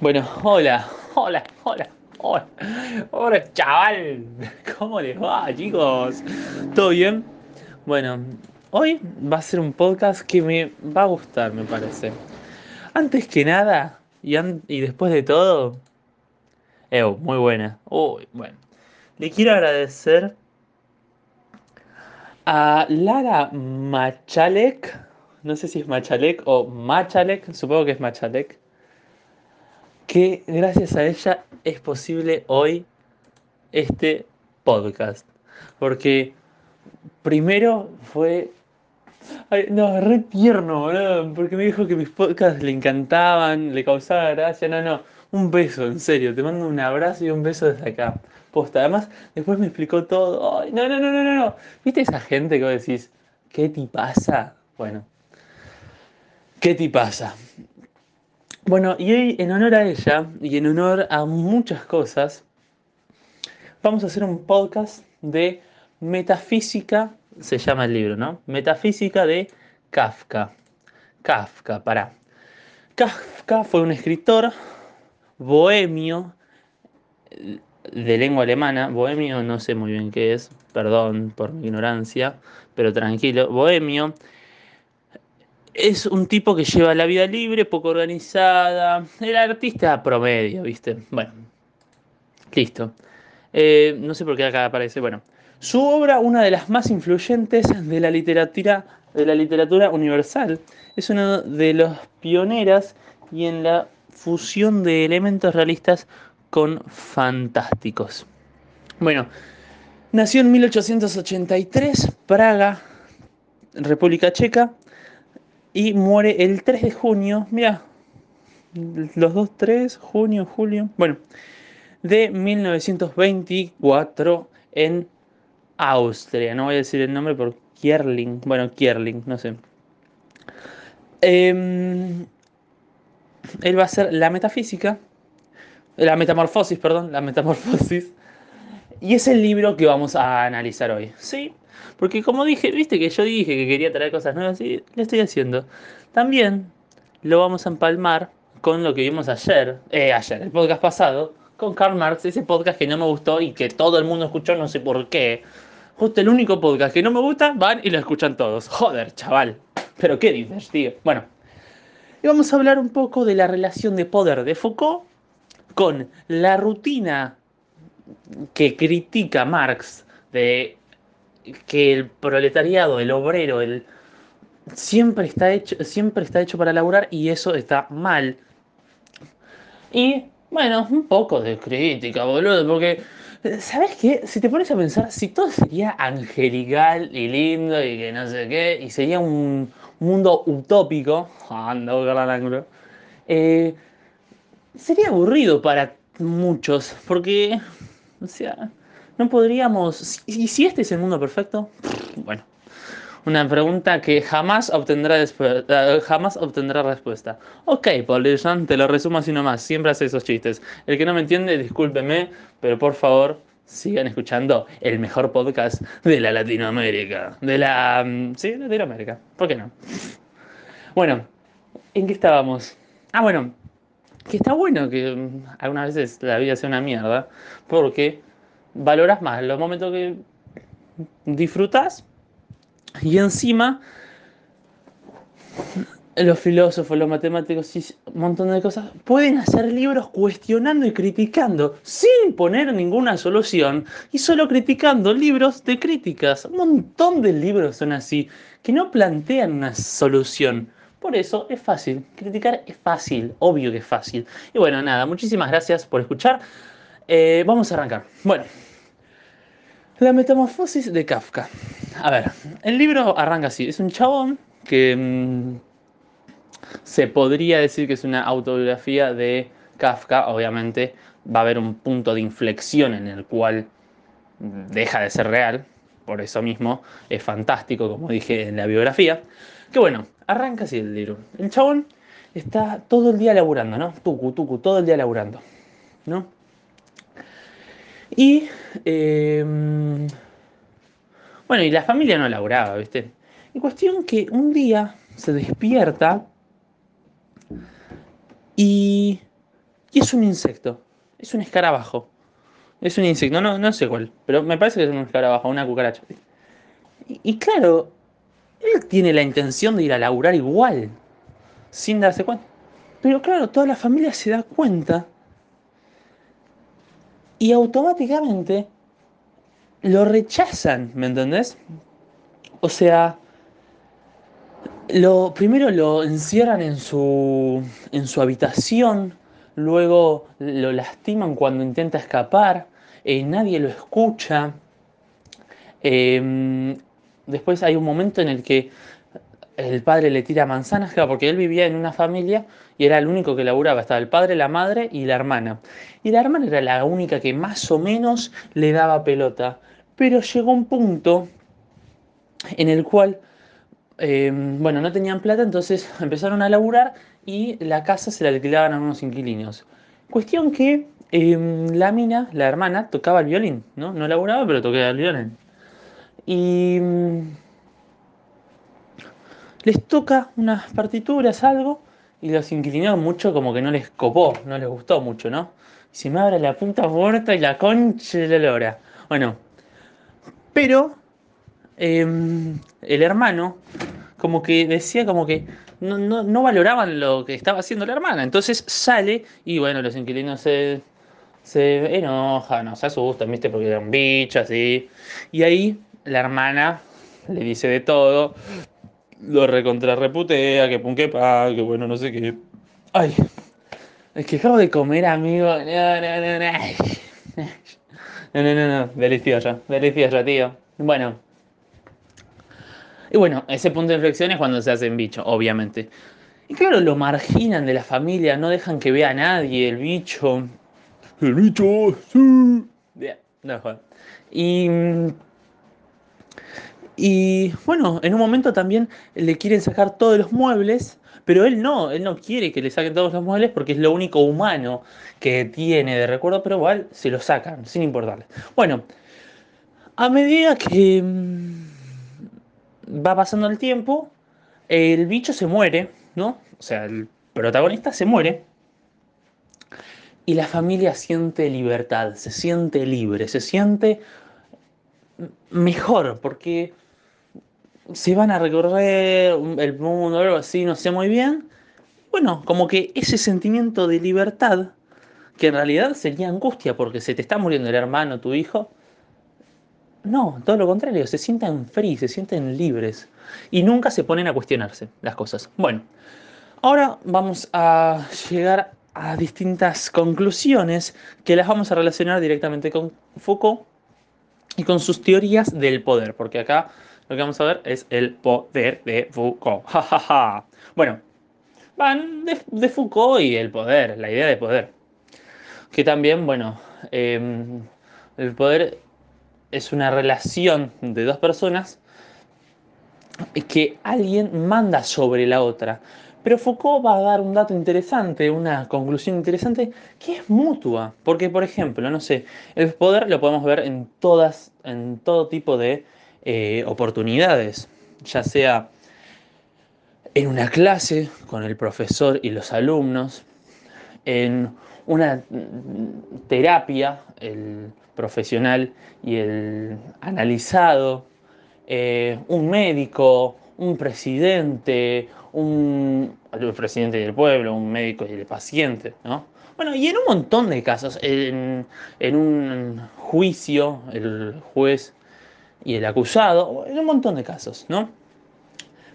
Bueno, hola, hola, hola, hola, hola chaval, ¿cómo les va chicos? ¿Todo bien? Bueno, hoy va a ser un podcast que me va a gustar, me parece. Antes que nada, y, después de todo, eh, muy buena. Uy, bueno. Le quiero agradecer a Lara Machalek, no sé si es Machalek o Machalek, supongo que es Machalek, que gracias a ella es posible hoy este podcast. Porque primero fue... Ay, no, re tierno, boludo, porque me dijo que mis podcasts le encantaban, le causaba gracia. No, no, un beso, en serio, te mando un abrazo y un beso desde acá. Posta, además, después me explicó todo. No, no, no, no, no, no. ¿Viste esa gente que vos decís, ¿qué te pasa? Bueno, ¿qué te pasa? Bueno, y hoy en honor a ella y en honor a muchas cosas, vamos a hacer un podcast de metafísica, se llama el libro, ¿no? Metafísica de Kafka. Kafka, para. Kafka fue un escritor bohemio de lengua alemana. Bohemio no sé muy bien qué es, perdón por mi ignorancia, pero tranquilo. Bohemio es un tipo que lleva la vida libre, poco organizada, el artista promedio, ¿viste? Bueno, listo. Eh, no sé por qué acá aparece, bueno. Su obra, una de las más influyentes de la literatura, de la literatura universal, es una de las pioneras y en la fusión de elementos realistas con fantásticos. Bueno, nació en 1883, Praga, República Checa, y muere el 3 de junio, mira, los dos 3, junio, julio, bueno, de 1924 en Austria. No voy a decir el nombre por Kierling, bueno, Kierling, no sé. Em, él va a ser la metafísica, la metamorfosis, perdón, la metamorfosis. Y es el libro que vamos a analizar hoy. Sí, porque como dije, viste que yo dije que quería traer cosas nuevas y lo estoy haciendo. También lo vamos a empalmar con lo que vimos ayer, eh, ayer, el podcast pasado, con Karl Marx, ese podcast que no me gustó y que todo el mundo escuchó, no sé por qué. Justo el único podcast que no me gusta, van y lo escuchan todos. Joder, chaval. Pero qué dices, tío. Bueno, y vamos a hablar un poco de la relación de poder de Foucault con la rutina que critica Marx de que el proletariado, el obrero, el siempre está hecho, siempre está hecho para laburar y eso está mal. Y bueno, un poco de crítica, boludo, porque ¿sabes qué? Si te pones a pensar, si todo sería angelical y lindo y que no sé qué, y sería un mundo utópico, anda, eh, sería aburrido para muchos, porque, o sea, no podríamos... ¿Y si este es el mundo perfecto? Bueno, una pregunta que jamás obtendrá, eh, jamás obtendrá respuesta. Ok, Paul te lo resumo así nomás. Siempre hace esos chistes. El que no me entiende, discúlpeme, pero por favor, sigan escuchando el mejor podcast de la Latinoamérica. De la... Mm, sí, Latinoamérica. ¿Por qué no? Bueno, ¿en qué estábamos? Ah, bueno, que está bueno que mm, algunas veces la vida sea una mierda, porque valoras más los momentos que disfrutas y encima los filósofos, los matemáticos y un montón de cosas pueden hacer libros cuestionando y criticando sin poner ninguna solución y solo criticando libros de críticas. Un montón de libros son así que no plantean una solución. Por eso es fácil, criticar es fácil, obvio que es fácil. Y bueno, nada, muchísimas gracias por escuchar. Eh, vamos a arrancar. Bueno, la metamorfosis de Kafka. A ver, el libro arranca así. Es un chabón que mm, se podría decir que es una autobiografía de Kafka. Obviamente va a haber un punto de inflexión en el cual deja de ser real. Por eso mismo es fantástico, como dije en la biografía. Que bueno, arranca así el libro. El chabón está todo el día laburando, ¿no? Tucu, tucu, todo el día laburando, ¿no? Y, em, bueno, y la familia no laburaba, ¿viste? Y cuestión que un día se despierta y Y es un insecto, es un escarabajo. Es un insecto, no, no sé cuál, pero me parece que es un escarabajo, una cucaracha. Y, y claro, él tiene la intención de ir a laburar igual, sin darse cuenta. Pero claro, toda la familia se da cuenta y automáticamente lo rechazan, ¿me entendés? O sea, lo, primero lo encierran en su, en su habitación, luego lo lastiman cuando intenta escapar, eh, nadie lo escucha. Em, después hay un momento en el que el padre le tira manzanas, porque él vivía en una familia y era el único que laburaba. Estaba el padre, la madre y la hermana. Y la hermana era la única que más o menos le daba pelota. Pero llegó un punto en el cual, em, bueno, no tenían plata, entonces empezaron a laburar y la casa se la alquilaban a unos inquilinos. Cuestión que em, la mina, la hermana, tocaba el violín, ¿no? No laburaba, pero tocaba el violín. Y mm, les toca unas partituras, algo, y los inquilinos mucho como que no les copó, no les gustó mucho, ¿no? Y se me abre la puta puerta y la concha de la lora. Bueno, pero em, el hermano como que decía como que no, no, valoraban lo que estaba haciendo la hermana. Entonces sale y bueno, los inquilinos se, se enojan, no se asustan, ¿viste? Porque era un bicho así. Y ahí la hermana le dice de todo, lo recontrarreputea, que pun que pa, que bueno, no sé qué. Ay, es que acabo de comer, amigo. No, no, no, no. No, no, no, no. Delicioso, delicioso, tío. Bueno. Y bueno, ese punto de inflexión es cuando se hacen bicho, obviamente. Y claro, lo marginan de la familia, no dejan que vea a nadie el bicho. El bicho, sí. Bien, no joder. Y y bueno, en un momento también le quieren sacar todos los muebles, pero él no, él no quiere que le saquen todos los muebles porque es lo único humano que tiene de recuerdo, pero igual se lo sacan, sin importarle. Bueno, a medida que mm, va pasando el tiempo, el bicho se muere, ¿no? O sea, el protagonista se muere. Y la familia siente libertad, se siente libre, se siente mejor, porque se van a recorrer el mundo o algo así, no sé muy bien. Bueno, como que ese sentimiento de libertad, que en realidad sería angustia porque se te está muriendo el hermano, tu hijo, no, todo lo contrario, se sienten free, se sienten libres y nunca se ponen a cuestionarse las cosas. Bueno, ahora vamos a llegar a distintas conclusiones que las vamos a relacionar directamente con Foucault y con sus teorías del poder, porque acá lo que vamos a ver es el poder de Foucault. bueno, van de, Foucault y el poder, la idea de poder. Que también, bueno, em, el poder es una relación de dos personas que alguien manda sobre la otra. Pero Foucault va a dar un dato interesante, una conclusión interesante, que es mutua. Porque, por ejemplo, no sé, el poder lo podemos ver en todas, en todo tipo de eh, oportunidades, ya sea en una clase con el profesor y los alumnos, en una terapia, el profesional y el analizado, eh, un médico, un presidente, un presidente del pueblo, un médico y el paciente, ¿no? Bueno, y en un montón de casos, en, en un juicio, el juez y el acusado, en un montón de casos, ¿no?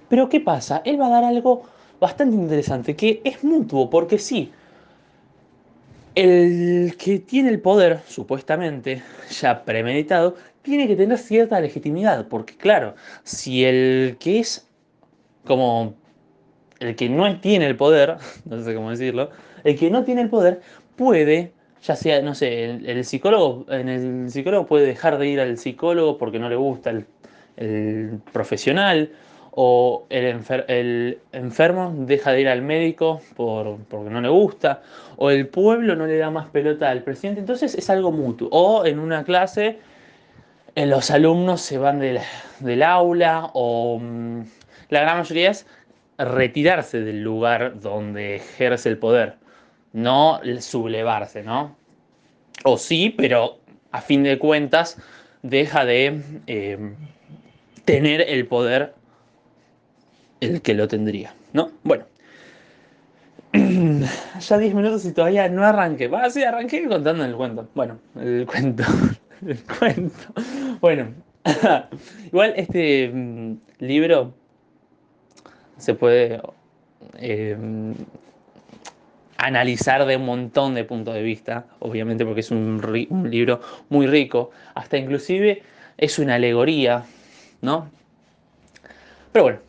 Pero ¿qué pasa? Él va a dar algo bastante interesante, que es mutuo, porque sí, el que tiene el poder, supuestamente, ya premeditado, tiene que tener cierta legitimidad, porque claro, si el que es como el que no tiene el poder, no sé cómo decirlo, el que no tiene el poder puede ya sea, no sé, el, psicólogo, en el psicólogo puede dejar de ir al psicólogo porque no le gusta el, profesional, o el, el, enfermo deja de ir al médico por, porque no le gusta, o el pueblo no le da más pelota al presidente, entonces es algo mutuo. O en una clase, en los alumnos se van del, del aula, o mm, la gran mayoría es retirarse del lugar donde ejerce el poder no sublevarse, ¿no? O sí, pero a fin de cuentas deja de em, tener el poder el que lo tendría, ¿no? Bueno. ya 10 minutos y todavía no arranqué. Va, sí, arranqué contando el cuento. Bueno, el cuento. el cuento. Bueno, igual este mm, libro se puede em, analizar de un montón de puntos de vista, obviamente porque es un, libro muy rico, hasta inclusive es una alegoría, ¿no? Pero bueno,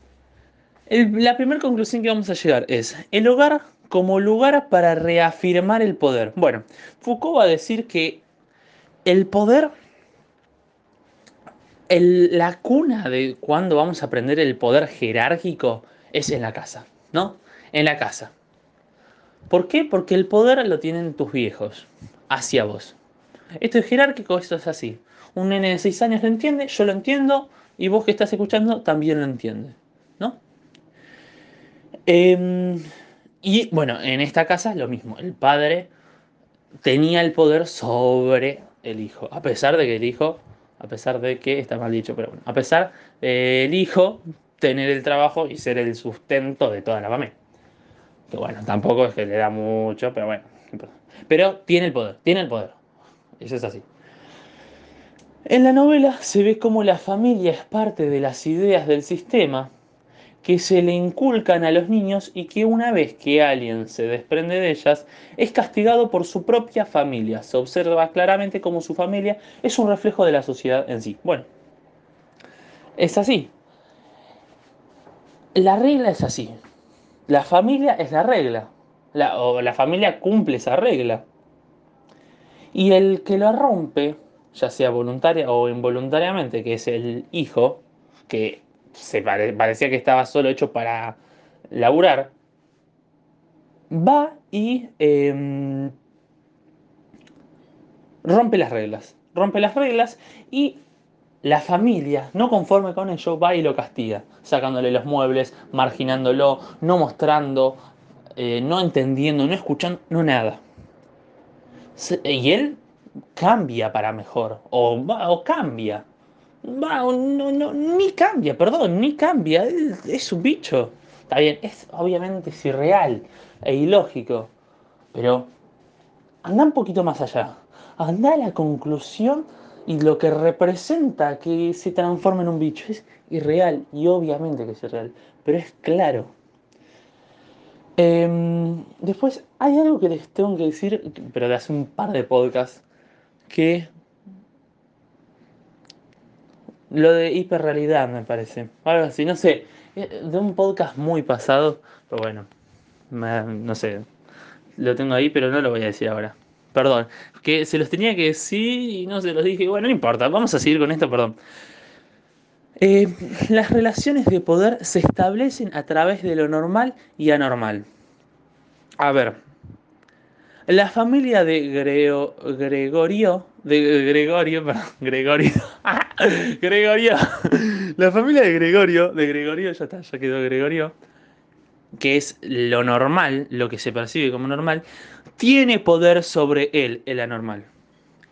la primera conclusión que vamos a llegar es el hogar como lugar para reafirmar el poder. Bueno, Foucault va a decir que el poder, la cuna de cuando vamos a aprender el poder jerárquico es en la casa, ¿no? En la casa. ¿Por qué? Porque el poder lo tienen tus viejos hacia vos. Esto es jerárquico, esto es así. Un nene de 6 años lo entiende, yo lo entiendo, y vos que estás escuchando también lo entiende, ¿no? Em, y bueno, en esta casa lo mismo. El padre tenía el poder sobre el hijo, a pesar de que el hijo, a pesar de que está mal dicho, pero bueno, a pesar del hijo tener el trabajo y ser el sustento de toda la familia. Que bueno, tampoco es que le da mucho, pero bueno. Pero tiene el poder, tiene el poder. Eso es así. En la novela se ve cómo la familia es parte de las ideas del sistema que se le inculcan a los niños y que una vez que alguien se desprende de ellas es castigado por su propia familia. Se observa claramente cómo su familia es un reflejo de la sociedad en sí. Bueno, es así. La regla es así. La familia es la regla. o la familia cumple esa regla. Y el que lo rompe, ya sea voluntaria o involuntariamente, que es el hijo, que se parecía que estaba solo hecho para laburar, va y em, rompe las reglas. Rompe las reglas y la familia, no conforme con ello, va y lo castiga, sacándole los muebles, marginándolo, no mostrando, eh, no entendiendo, no escuchando, no nada. Y él cambia para mejor, o, o cambia. Va, no, no, ni cambia, perdón, ni cambia, es, un bicho. Está bien, es obviamente irreal e ilógico, pero anda un poquito más allá. Anda a la conclusión y lo que representa que se transforma en un bicho es irreal y obviamente que es irreal, pero es claro. Em, después hay algo que les tengo que decir, pero de hace un par de podcasts, que lo de hiperrealidad me parece, algo así, no sé, eh, de un podcast muy pasado, pero bueno, no sé, lo tengo ahí, pero no lo voy a decir ahora. Perdón, que se los tenía que decir y no se los dije. Bueno, no importa, vamos a seguir con esto, perdón. Eh, las relaciones de poder se establecen a través de lo normal y anormal. A ver, la familia de Gregorio, de Gregorio, perdón, Gregorio, Gregorio, la familia de Gregorio, de Gregorio, ya está, ya quedó Gregorio, que es lo normal, lo que se percibe como normal, tiene poder sobre él, el anormal.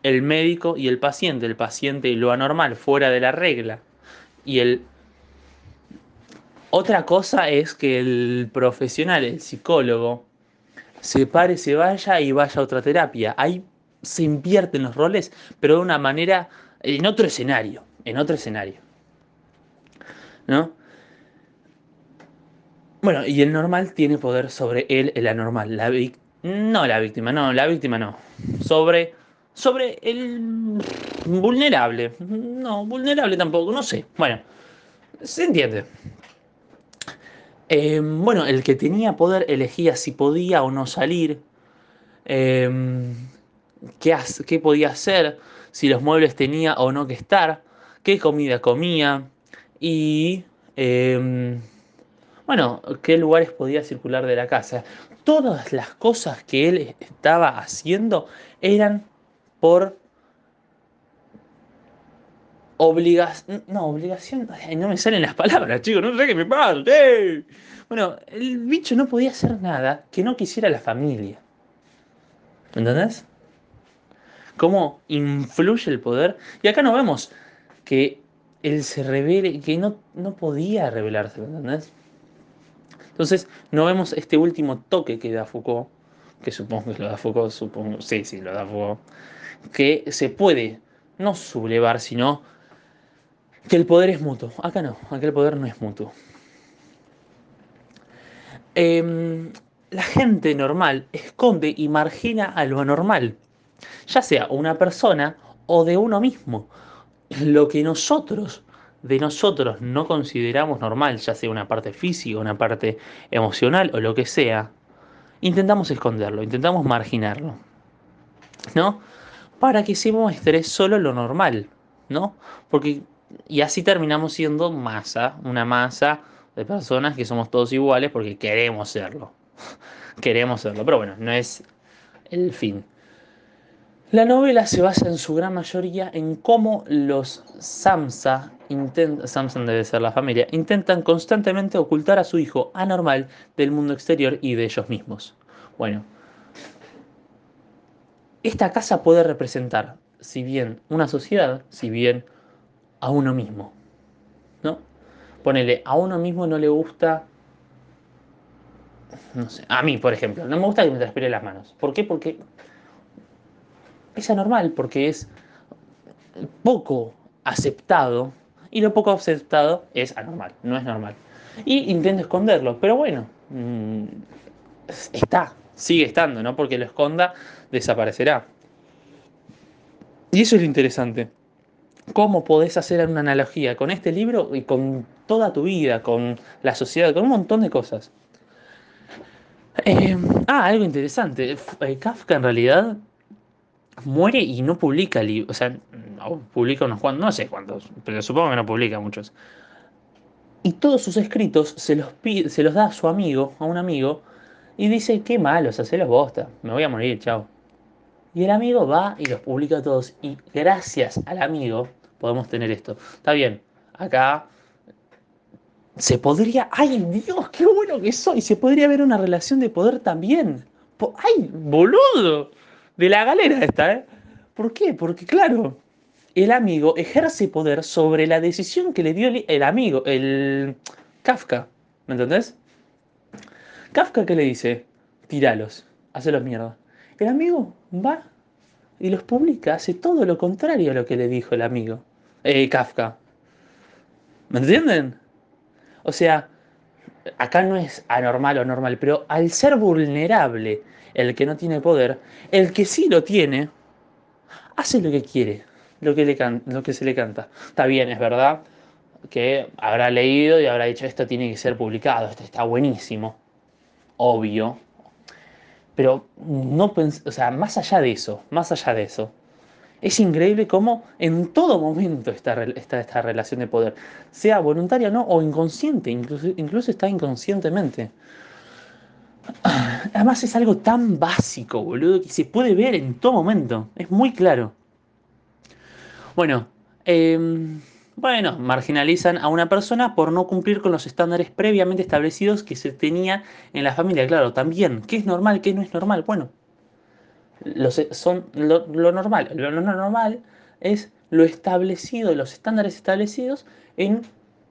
El médico y el paciente, el paciente y lo anormal, fuera de la regla. Y el... Otra cosa es que el profesional, el psicólogo, se pare, se vaya y vaya a otra terapia. Ahí se invierten los roles, pero de una manera, en otro escenario, en otro escenario. ¿No? Bueno, y el normal tiene poder sobre él, el anormal. La no la víctima, no, la víctima no. Sobre, sobre el vulnerable. No, vulnerable tampoco, no sé. Bueno, se entiende. Em, bueno, el que tenía poder elegía si podía o no salir. Em, qué, qué podía hacer, si los muebles tenía o no que estar, qué comida comía y em, bueno, qué lugares podía circular de la casa. Todas las cosas que él estaba haciendo eran por obligación. No, obligación. no me salen las palabras, chicos, no sé qué me pasa. Bueno, el bicho no podía hacer nada que no quisiera la familia. ¿Me entendés? ¿Cómo influye el poder? Y acá no vemos que él se revele, que no, no podía revelarse, ¿me entendés? Entonces, no vemos este último toque que da Foucault, que supongo que lo da Foucault, supongo, sí, sí, lo da Foucault, que se puede no sublevar, sino que el poder es mutuo. Acá no, acá el poder no es mutuo. Em, la gente normal esconde y margina a lo anormal, ya sea una persona o de uno mismo. Lo que nosotros de nosotros no consideramos normal, ya sea una parte física, una parte emocional o lo que sea, intentamos esconderlo, intentamos marginarlo, ¿no? Para que se muestre solo lo normal, ¿no? Porque y así terminamos siendo masa, una masa de personas que somos todos iguales porque queremos serlo. queremos serlo, pero bueno, no es el fin. La novela se basa en su gran mayoría en cómo los Samsa, debe ser la familia, intentan constantemente ocultar a su hijo anormal del mundo exterior y de ellos mismos. Bueno, esta casa puede representar, si bien una sociedad, si bien a uno mismo. ¿No? Ponele, a uno mismo no le gusta. No sé, a mí, por ejemplo, no me gusta que me transpire las manos. ¿Por qué? Porque es anormal, porque es poco aceptado. Y lo poco aceptado es anormal, no es normal. Y intento esconderlo, pero bueno, mm, está, sigue estando, ¿no? Porque lo esconda, desaparecerá. Y eso es lo interesante cómo podés hacer una analogía con este libro y con toda tu vida, con la sociedad, con un montón de cosas. Eh, ah, algo interesante. Eh, Kafka en realidad muere y no publica libros. O sea, publica unos cuantos, no sé cuántos, pero supongo que no publica muchos. Y todos sus escritos se los, se los da a su amigo, a un amigo, y dice, qué malo, o se los bosta, me voy a morir, chao. Y el amigo va y los publica todos. Y gracias al amigo, podemos tener esto. Está bien, acá se podría, ay Dios, qué bueno que soy, se podría ver una relación de poder también. ay, boludo, de la galera esta, ¿eh? ¿Por qué? Porque claro, el amigo ejerce poder sobre la decisión que le dio el amigo, el Kafka, ¿me entendés? Kafka, ¿qué le dice? Tíralos, hacelos mierda. El amigo va y los publica, hace todo lo contrario a lo que le dijo el amigo. Eh, Kafka. ¿Me entienden? O sea, acá no es anormal o normal, pero al ser vulnerable el que no tiene poder, el que sí lo tiene, hace lo que quiere, lo que, le lo que se le canta. Está bien, es verdad que habrá leído y habrá dicho esto tiene que ser publicado, esto está buenísimo, obvio. Pero no o sea, más allá de eso, más allá de eso, es increíble cómo en todo momento está, esta relación de poder, sea voluntaria o no, o inconsciente, incluso, incluso está inconscientemente. Además es algo tan básico, boludo, que se puede ver en todo momento. Es muy claro. Bueno, em, bueno, marginalizan a una persona por no cumplir con los estándares previamente establecidos que se tenía en la familia. Claro, también, ¿qué es normal, qué no es normal? Bueno, son lo, normal. Lo, no normal es lo establecido, los estándares establecidos en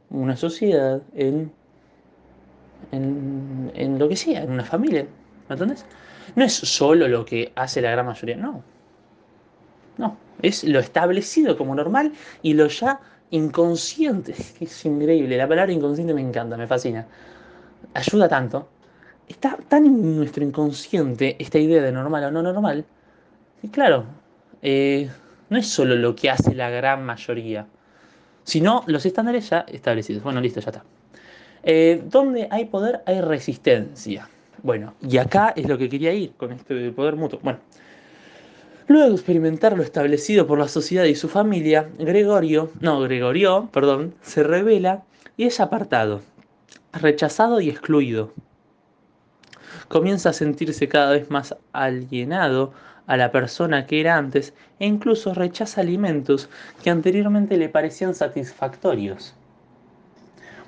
una sociedad, en, en, lo que sea, en una familia. ¿Me entiendes? No es solo lo que hace la gran mayoría, no. No, es lo establecido como normal y lo ya inconsciente. Es increíble, la palabra inconsciente me encanta, me fascina. Ayuda tanto está tan en nuestro inconsciente esta idea de normal o no normal, y claro, eh, no es solo lo que hace la gran mayoría, sino los estándares ya establecidos. Bueno, listo, ya está. Eh, donde hay poder hay resistencia. Bueno, y acá es lo que quería ir con este poder mutuo. Bueno, luego de experimentar lo establecido por la sociedad y su familia, Gregorio, no, Gregorio, perdón, se revela y es apartado, rechazado y excluido comienza a sentirse cada vez más alienado a la persona que era antes e incluso rechaza alimentos que anteriormente le parecían satisfactorios.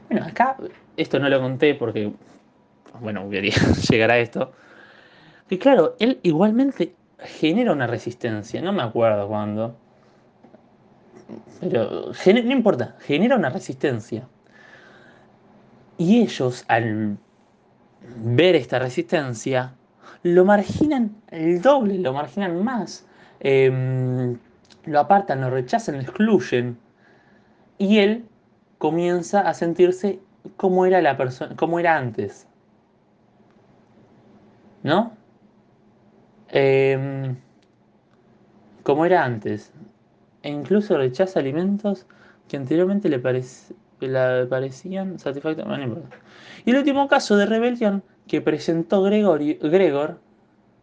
Bueno, acá esto no lo conté porque, bueno, quería llegar a esto. Que claro, él igualmente genera una resistencia, no me acuerdo cuándo, pero no importa, genera una resistencia. Y ellos, al ver esta resistencia, lo marginan el doble, lo marginan más. Em, lo apartan, lo rechazan, lo excluyen. Y él comienza a sentirse como era la persona, como era antes. ¿No? Em, como era antes. E incluso rechaza alimentos que anteriormente le, parecían satisfactorios. y el último caso de rebelión que presentó Gregor,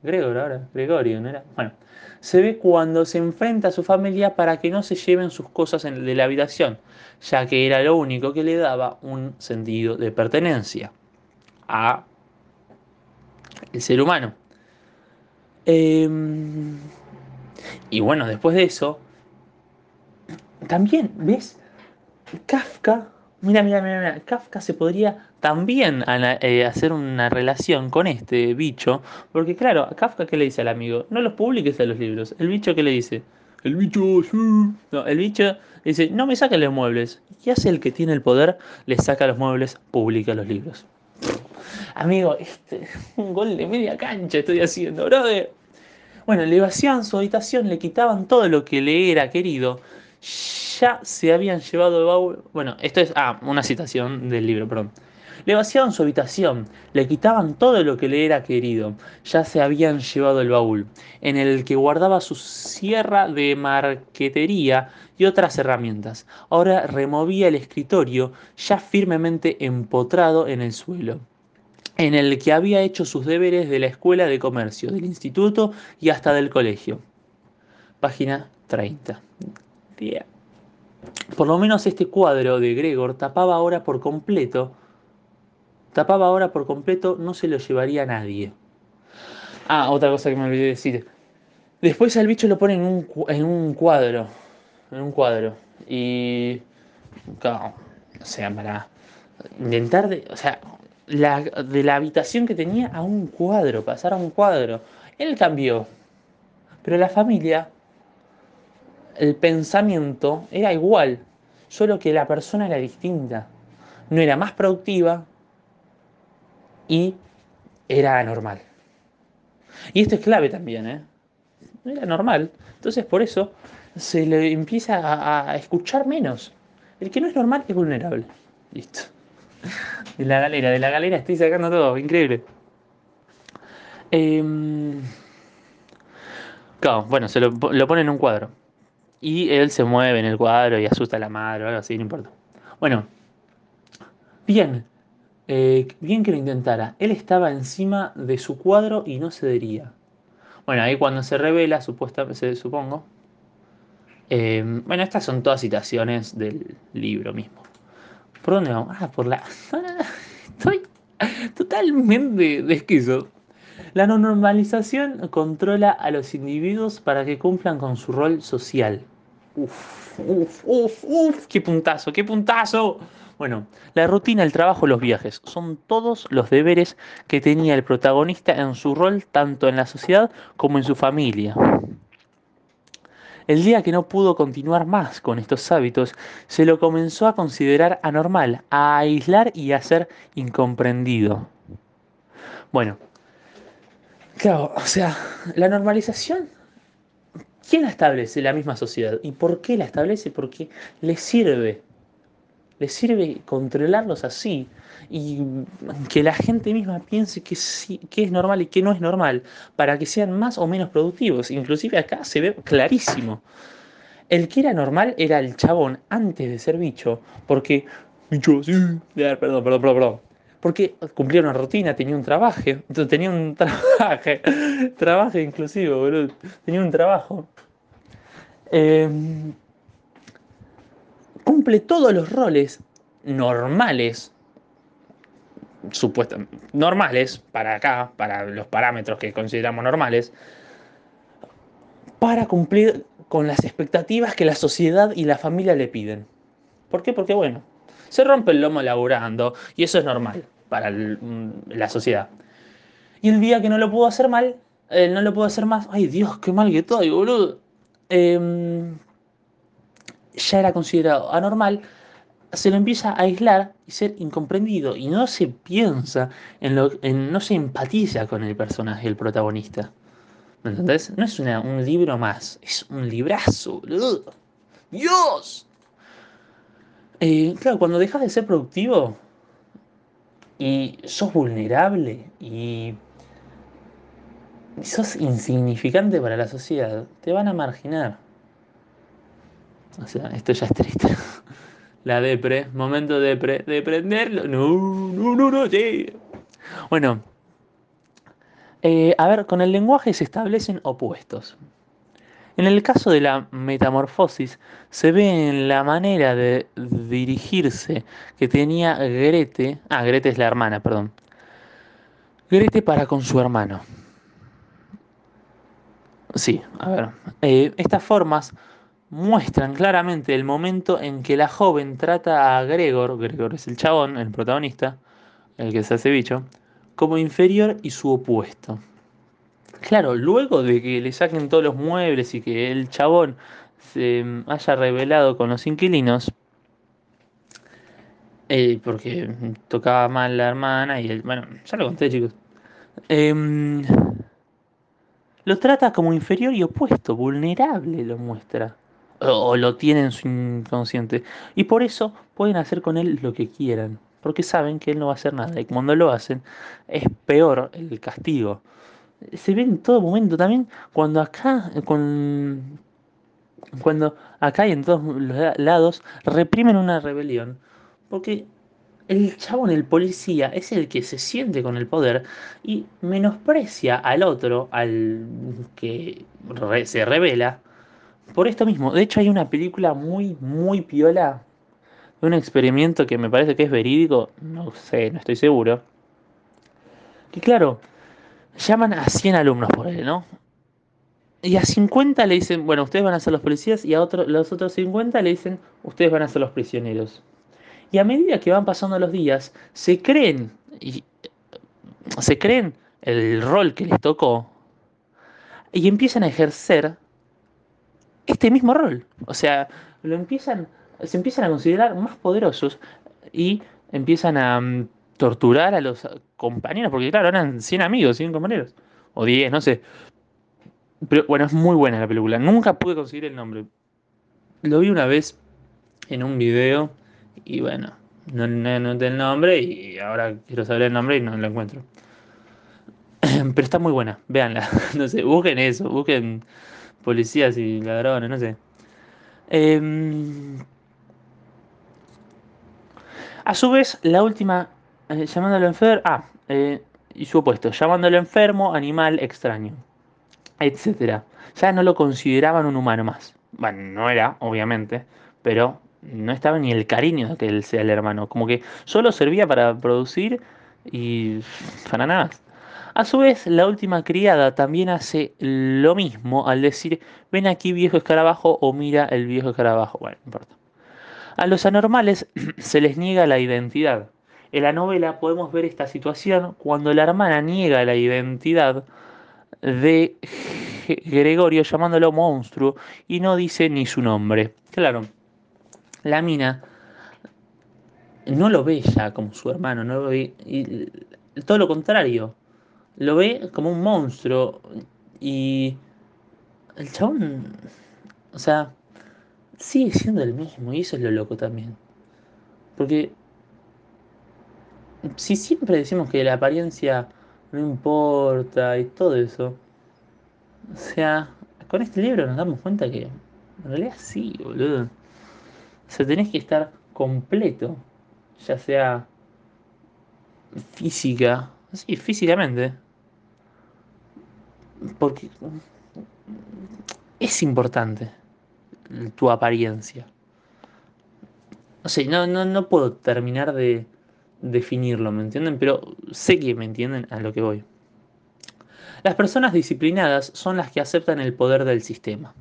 Gregor ahora, Gregorio, ¿no era? Bueno, se ve cuando se enfrenta a su familia para que no se lleven sus cosas de la habitación, ya que era lo único que le daba un sentido de pertenencia a el ser humano. Em, y bueno, después de eso, también, ¿ves? Kafka, mira, mira, mira, Kafka se podría también eh, hacer una relación con este bicho, porque claro, Kafka ¿qué le dice al amigo? No los publiques a los libros. El bicho ¿qué le dice? El bicho, No, el bicho dice, no me saques los muebles. ¿Qué hace el que tiene el poder? Le saca los muebles, publica los libros. Amigo, este, un gol de media cancha estoy haciendo, brother. Bueno, le vacían su habitación, le quitaban todo lo que le era querido. Ya se habían llevado el baúl. Bueno, esto es. Ah, una citación del libro, perdón. Le vaciaban su habitación, le quitaban todo lo que le era querido. Ya se habían llevado el baúl, en el que guardaba su sierra de marquetería y otras herramientas. Ahora removía el escritorio, ya firmemente empotrado en el suelo en el que había hecho sus deberes de la escuela de comercio, del instituto y hasta del colegio. Página 30. Por lo menos este cuadro de Gregor tapaba ahora por completo tapaba ahora por completo, no se lo llevaría a nadie. Ah, otra cosa que me olvidé decir. Después al bicho lo pone en un, en un cuadro. En un cuadro. Y. o sea, para intentar de. O sea, de la habitación que tenía a un cuadro, pasar a un cuadro. Él cambió. Pero la familia, el pensamiento era igual, solo que la persona era distinta. No era más productiva, y era anormal. Y esto es clave también, ¿eh? No era normal. Entonces por eso se le empieza a, escuchar menos. El que no es normal es vulnerable. Listo. De la galera, de la galera estoy sacando todo, increíble. Em, claro, bueno, se lo, lo pone en un cuadro. Y él se mueve en el cuadro y asusta a la madre o algo así, no importa. Bueno, bien, eh, bien que lo intentara. Él estaba encima de su cuadro y no cedería. Bueno, ahí cuando se revela, supuestamente, supongo. Eh, bueno, estas son todas citaciones del libro mismo. ¿Por dónde vamos? Ah, por la. Estoy totalmente desquizo. La normalización controla a los individuos para que cumplan con su rol social. Uf, uf, uf, uf, qué puntazo, qué puntazo. Bueno, la rutina, el trabajo, los viajes, son todos los deberes que tenía el protagonista en su rol tanto en la sociedad como en su familia. El día que no pudo continuar más con estos hábitos, se lo comenzó a considerar anormal, a aislar y a ser incomprendido. Bueno, claro, o sea, la normalización, ¿quién la establece? La misma sociedad. ¿Y por qué la establece? Porque le sirve les sirve controlarlos así y que la gente misma piense que, sí, que es normal y que no es normal para que sean más o menos productivos. Inclusive acá se ve clarísimo. El que era normal era el chabón antes de ser bicho, porque bicho, sí, perdón, perdón, perdón, perdón. Porque cumplía una rutina, tenía un trabajo, tenía un trabajo, trabajo inclusive, tenía un trabajo. Eh, cumple todos los roles normales, supuestamente normales, para acá, para los parámetros que consideramos normales, para cumplir con las expectativas que la sociedad y la familia le piden. ¿Por qué? Porque bueno, se rompe el lomo laburando y eso es normal para mm, la sociedad. Y el día que no lo pudo hacer mal, Eh, no lo puedo hacer más. Ay, Dios, qué mal que estoy, boludo. Em, ya era considerado anormal. Se lo empieza a aislar y ser incomprendido. Y no se piensa en lo. En, no se empatiza con el personaje, el protagonista. ¿Me? No es un libro más. Es un librazo, boludo. ¡Dios! Claro, cuando dejas de ser productivo y sos vulnerable y sos insignificante para la sociedad, te van a marginar. O sea, esto ya es triste. La depre, momento depre, de prenderlo. No, no, no, no, sí. Bueno, eh, a ver, con el lenguaje se establecen opuestos. En el caso de la metamorfosis, se ve en la manera de dirigirse que tenía Grete, ah, Grete es la hermana, perdón, Grete para con su hermano. Sí, a ver, eh, estas formas muestran claramente el momento en que la joven trata a Gregor, Gregor es el chabón, el protagonista, el que se hace bicho, como inferior y su opuesto. Claro, luego de que le saquen todos los muebles y que el chabón se haya revelado con los inquilinos, eh, porque tocaba mal la hermana y él, bueno, ya lo conté chicos, em, lo trata como inferior y opuesto, vulnerable lo muestra, o, lo tiene en su inconsciente, y por eso pueden hacer con él lo que quieran, porque saben que él no va a hacer nada, y cuando lo hacen es peor el castigo se ve en todo momento también cuando acá con cuando acá y en todos los lados reprimen una rebelión porque el chabón, el policía, es el que se siente con el poder y menosprecia al otro, al que se revela, por esto mismo. De hecho, hay una película muy, muy piola, un experimento que me parece que es verídico, no sé, no estoy seguro. Que claro, llaman a 100 alumnos por él, ¿no? Y a 50 le dicen, bueno, ustedes van a ser los policías y a los otros 50 le dicen, ustedes van a ser los prisioneros. Y a medida que van pasando los días, se creen, y, se creen el rol que les tocó y empiezan a ejercer este mismo rol. O sea, lo empiezan, se empiezan a considerar más poderosos y empiezan a mm, torturar a los compañeros, porque claro, eran 100 amigos, 100 compañeros, o 10, no sé. Pero bueno, es muy buena la película. Nunca pude conseguir el nombre. Lo vi una vez en un video y bueno, no, no el nombre y ahora quiero saber el nombre y no lo encuentro. Pero está muy buena, véanla. No sé, busquen eso, busquen policías y ladrones, no sé. Em, a su vez, la última eh, llamándolo enfermo. Ah, eh, y su opuesto, llamándolo enfermo, animal, extraño, etc. Ya no lo consideraban un humano más. Bueno, no era, obviamente, pero no estaba ni el cariño de que él sea el hermano. Como que solo servía para producir y para nada A su vez, la última criada también hace lo mismo al decir, ven aquí viejo escarabajo o mira el viejo escarabajo. Bueno, no importa. A los anormales se les niega la identidad. En la novela podemos ver esta situación cuando la hermana niega la identidad de Gregorio llamándolo monstruo y no dice ni su nombre. Claro, la mina no lo ve ya como su hermano, no lo ve, y todo lo contrario, lo ve como un monstruo y el chabón, o sea, sigue siendo el mismo y eso es lo loco también. Porque si siempre decimos que la apariencia no importa y todo eso, o sea, con este libro nos damos cuenta que en realidad sí, boludo. O sea, tenés que estar completo, ya sea física, sí, físicamente. Porque es importante tu apariencia. No sé, no, no, no puedo terminar de, definirlo, ¿me entienden? Pero sé que me entienden a lo que voy. Las personas disciplinadas son las que aceptan el poder del sistema.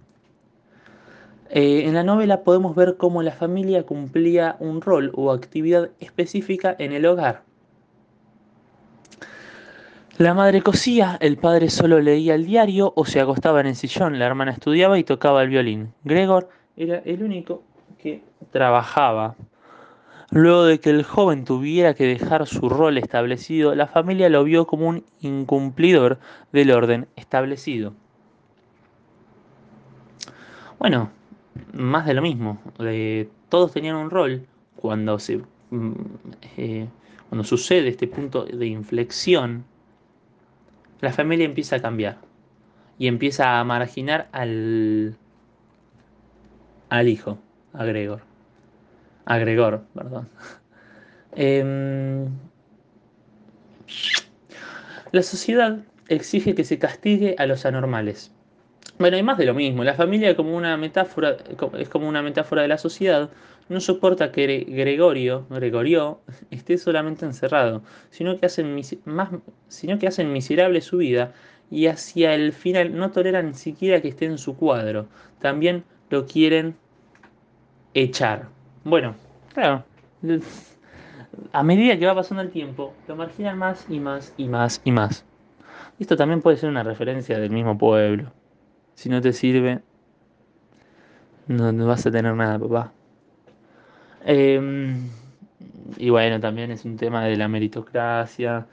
Eh, en la novela podemos ver cómo la familia cumplía un rol o actividad específica en el hogar. La madre cosía, el padre solo leía el diario o se acostaba en el sillón, la hermana estudiaba y tocaba el violín. Gregor era el único que trabajaba. Luego de que el joven tuviera que dejar su rol establecido, la familia lo vio como un incumplidor del orden establecido. Bueno, más de lo mismo. todos tenían un rol cuando se mm, eh, cuando sucede este punto de inflexión la familia empieza a cambiar y empieza a marginar al, al hijo, a Gregor. A Gregor, perdón. Em, la sociedad exige que se castigue a los anormales. Bueno, hay más de lo mismo. La familia como una metáfora, es como una metáfora de la sociedad. No soporta que Gregorio, Gregorio esté solamente encerrado, sino que, hacen más, sino que hacen miserable su vida y hacia el final no toleran ni siquiera que esté en su cuadro. También lo quieren echar. Bueno, claro. A medida que va pasando el tiempo, lo marginan más y más y más y más. Esto también puede ser una referencia del mismo pueblo. Si no te sirve, no, vas a tener nada, papá. Em, y bueno, también es un tema de la meritocracia,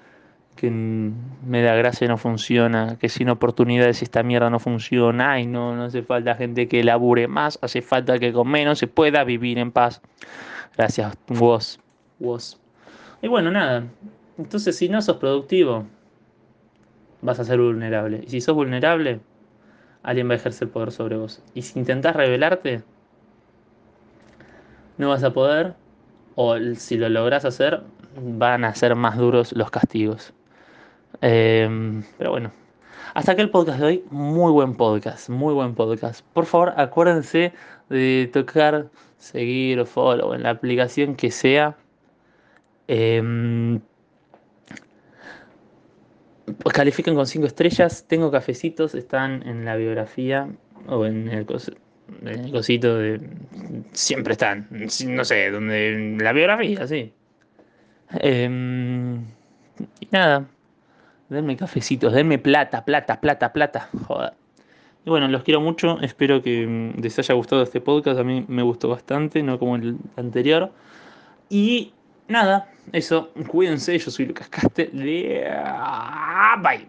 que me da gracia no funciona, que sin oportunidades esta mierda no funciona, y no, no hace falta gente que labure más, hace falta que con menos se pueda vivir en paz. Gracias, vos, vos. Y bueno, nada, entonces si no sos productivo, vas a ser vulnerable. Y si sos vulnerable, alguien va a ejercer poder sobre vos. Y si intentás rebelarte, no vas a poder, o si lo logras hacer, van a ser más duros los castigos. Em, pero bueno, hasta aquí el podcast de hoy. Muy buen podcast, muy buen podcast. Por favor, acuérdense de tocar seguir o follow en la aplicación que sea. Eh, califiquen con 5 estrellas. Tengo cafecitos, están en la biografía o en el, cosito de. Siempre están, no sé, donde. En la biografía, sí. Em, y nada, denme cafecitos, denme plata, plata, plata, plata. Joder. Y bueno, los quiero mucho. Espero que les haya gustado este podcast. A mí me gustó bastante, no como el anterior. Y nada, eso, cuídense, yo soy Lucas Castel. Bye.